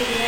Yeah.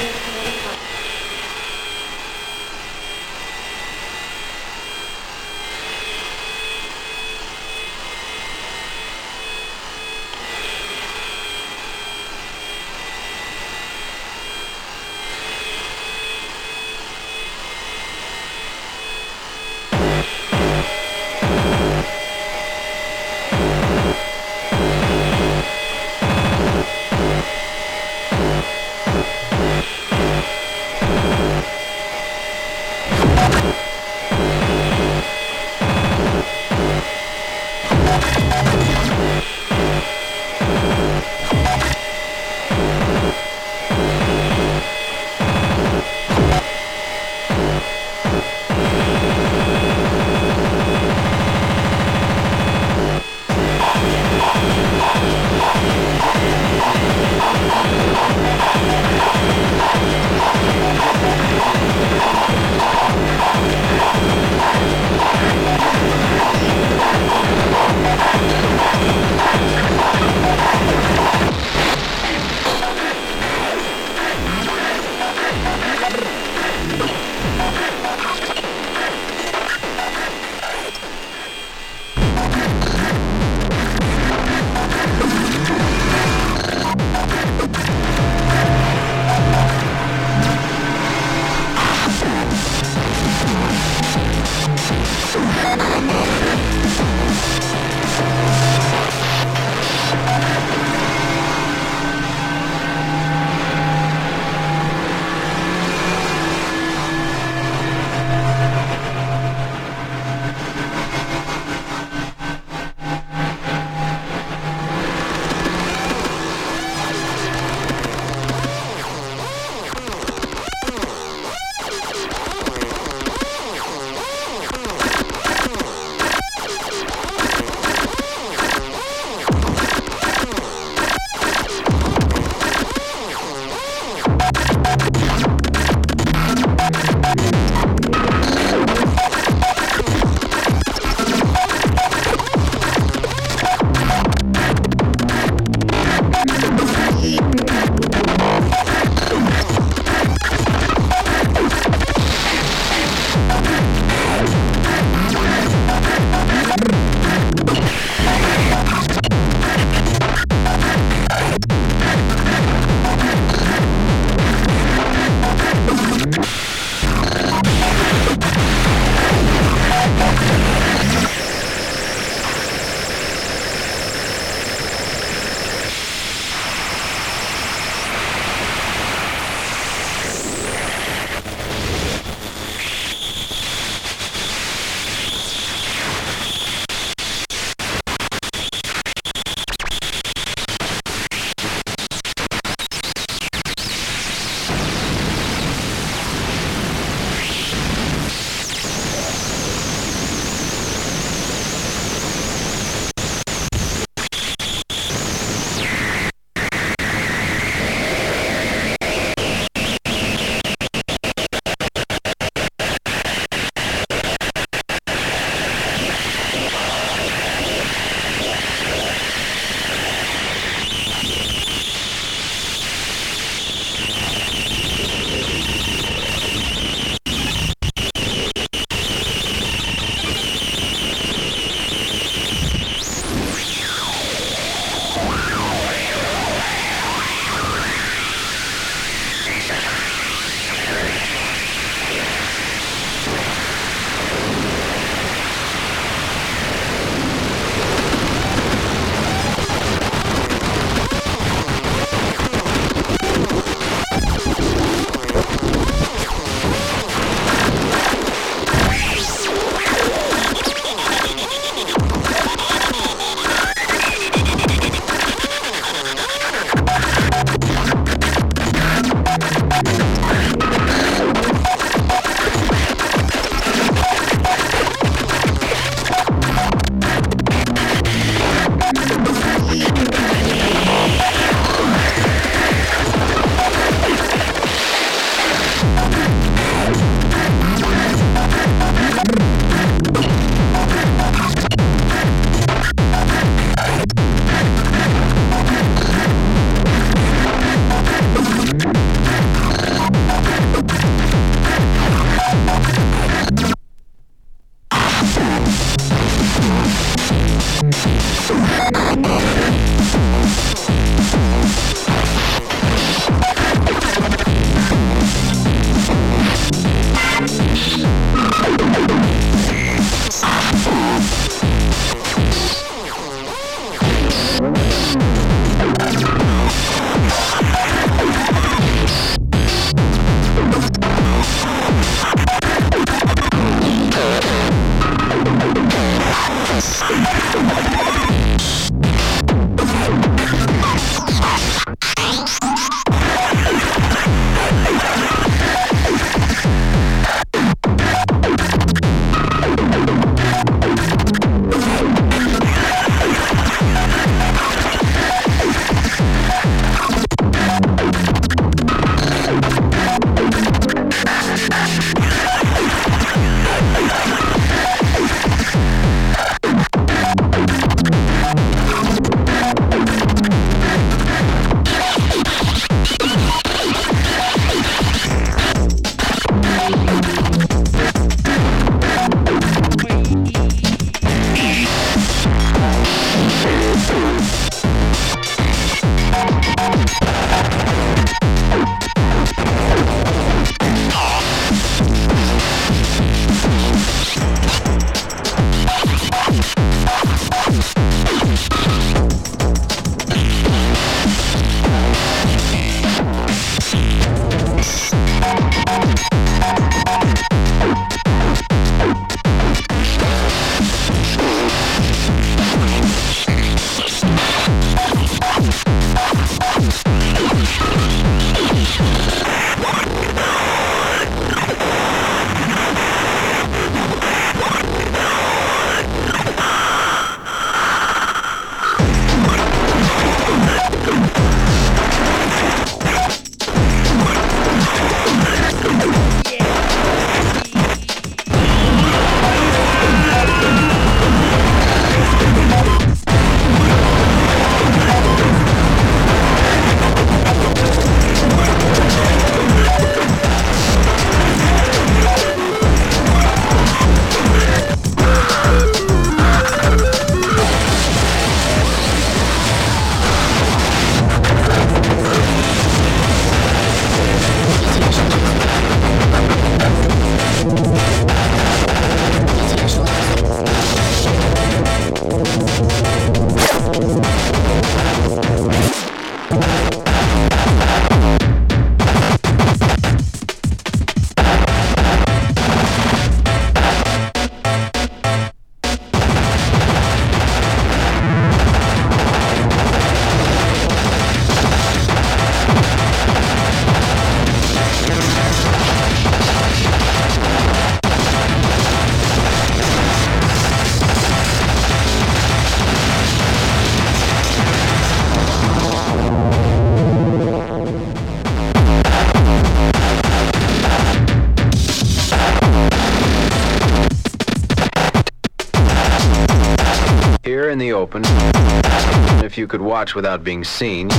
You could watch without being seen,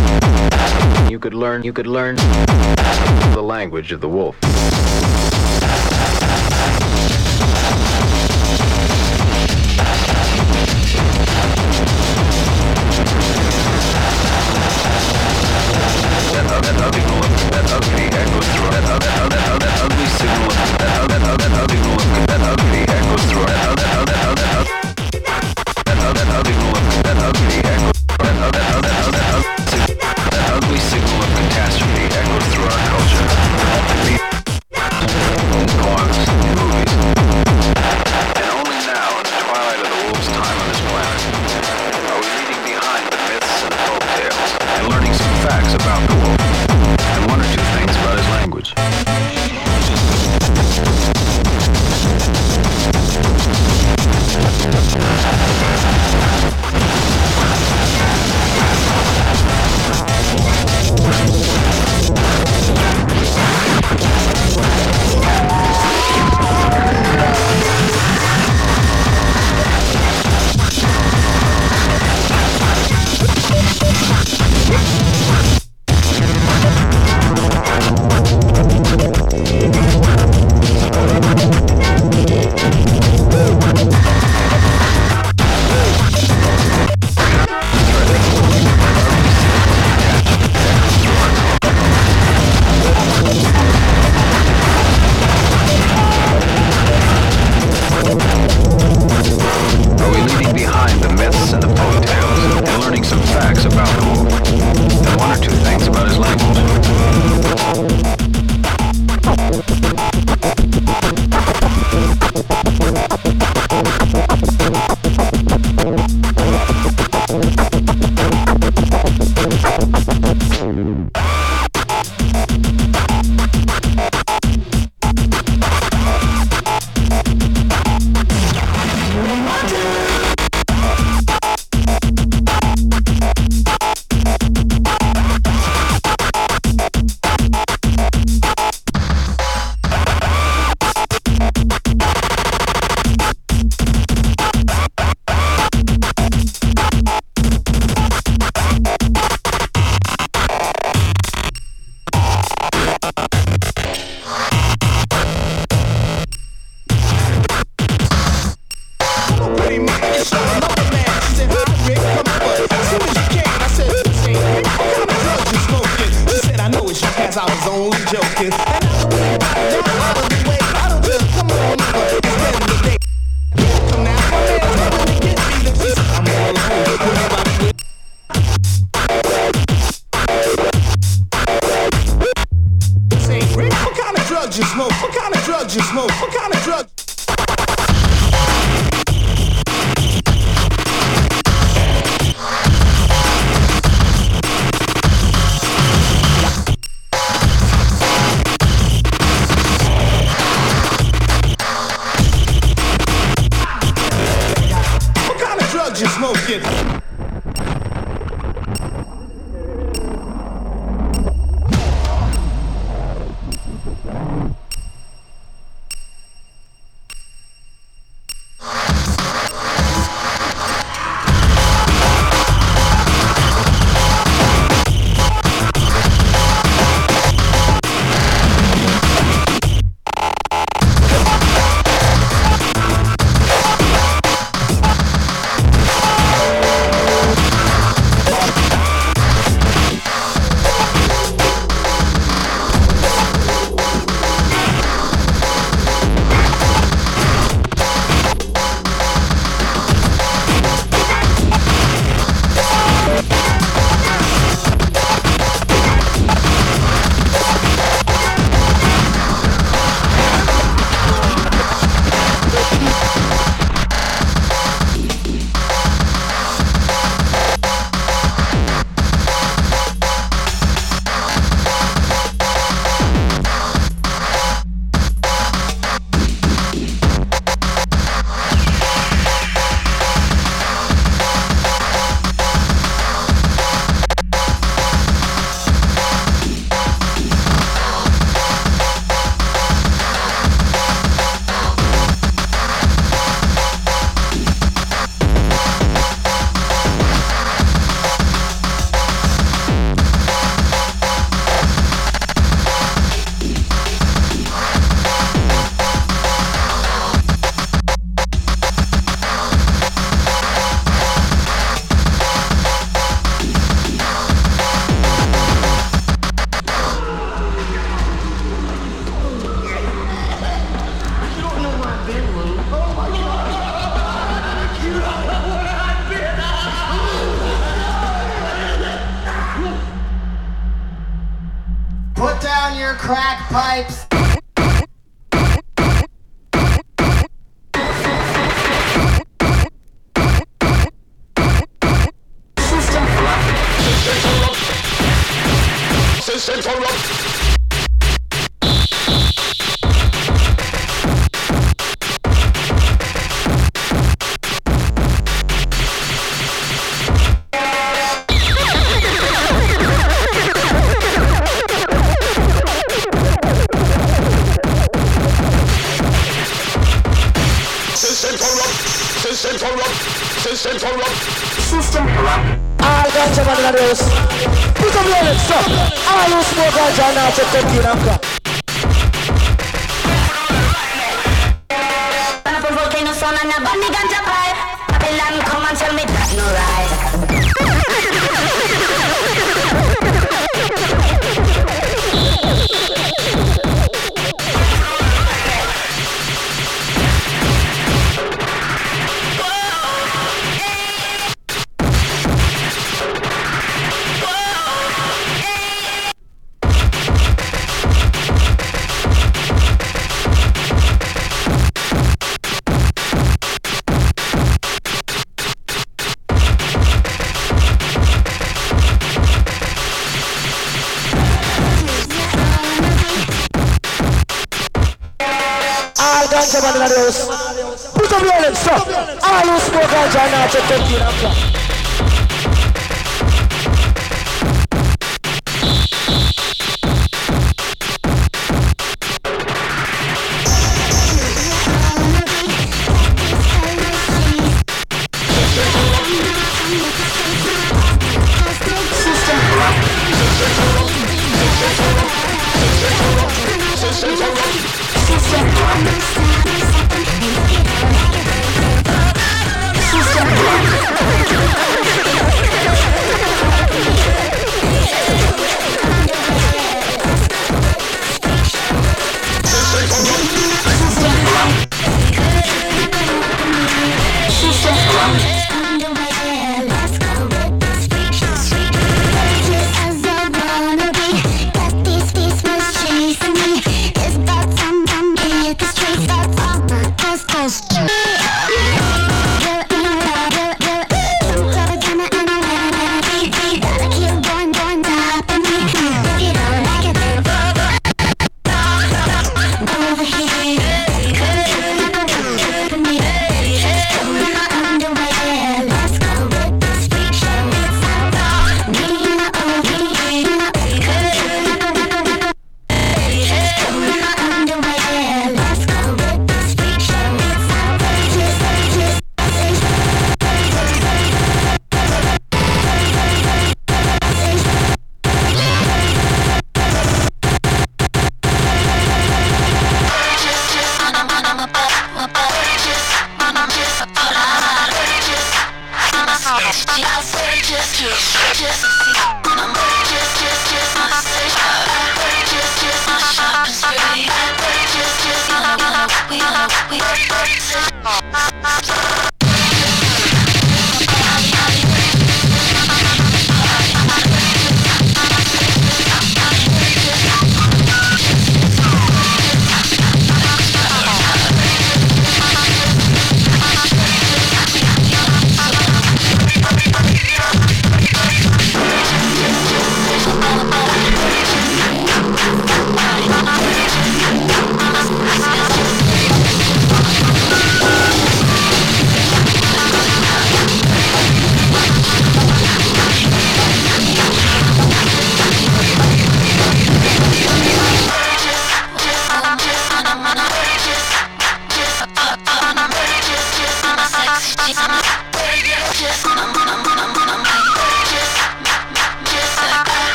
you could learn you could learn the language of the wolf.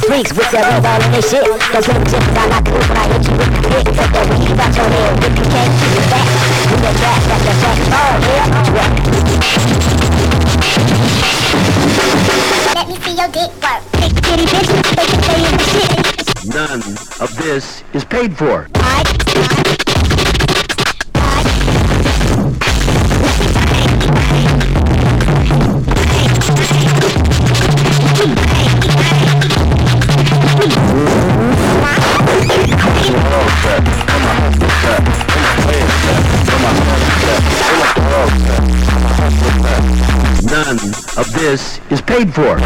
Freaks with their their shit. Cause when the I the I hit you with the. Take that weed out your head, it back. We the that's the. Oh, yeah, Let me see your dick work. Kitty bitch, they can say you the shit. None of this is paid for. I, Come paid for.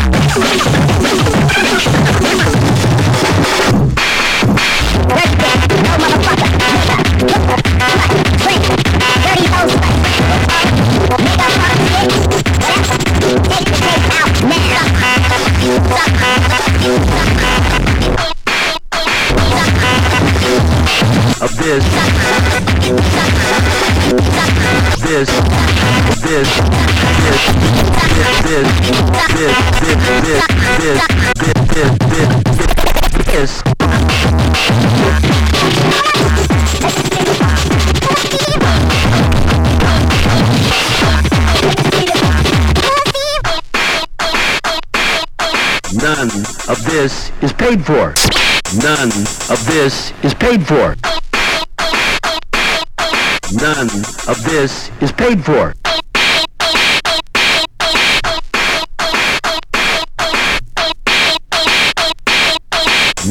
paid for. None of this is paid for. None of this is paid for.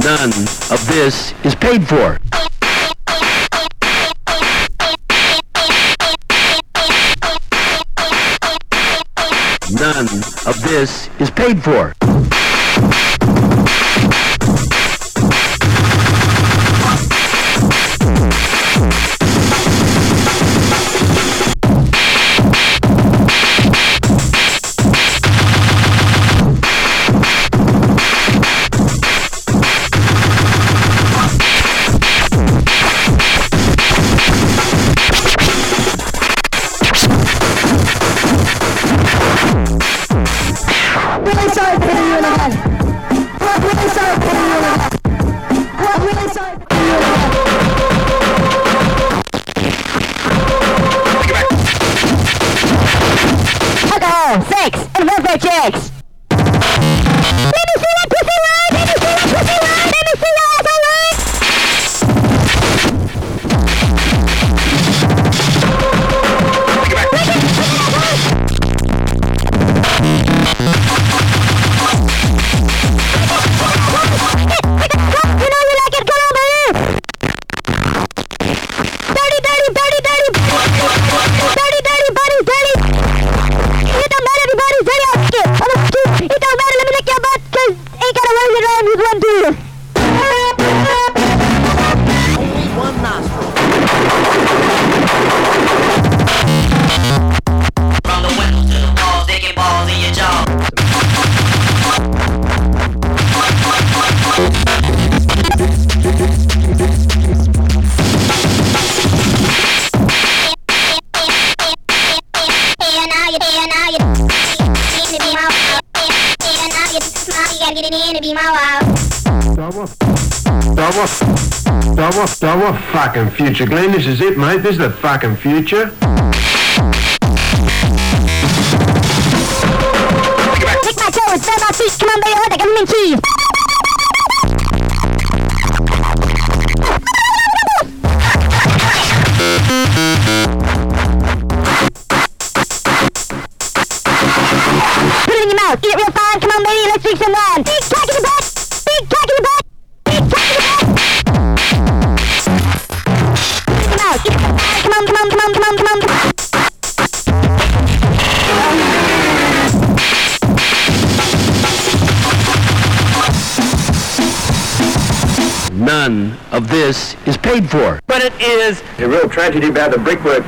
None of this is paid for. None of this is paid for. Glenn, this is it, mate. This is the fucking future. for. But it is a real tragedy about the brickwork.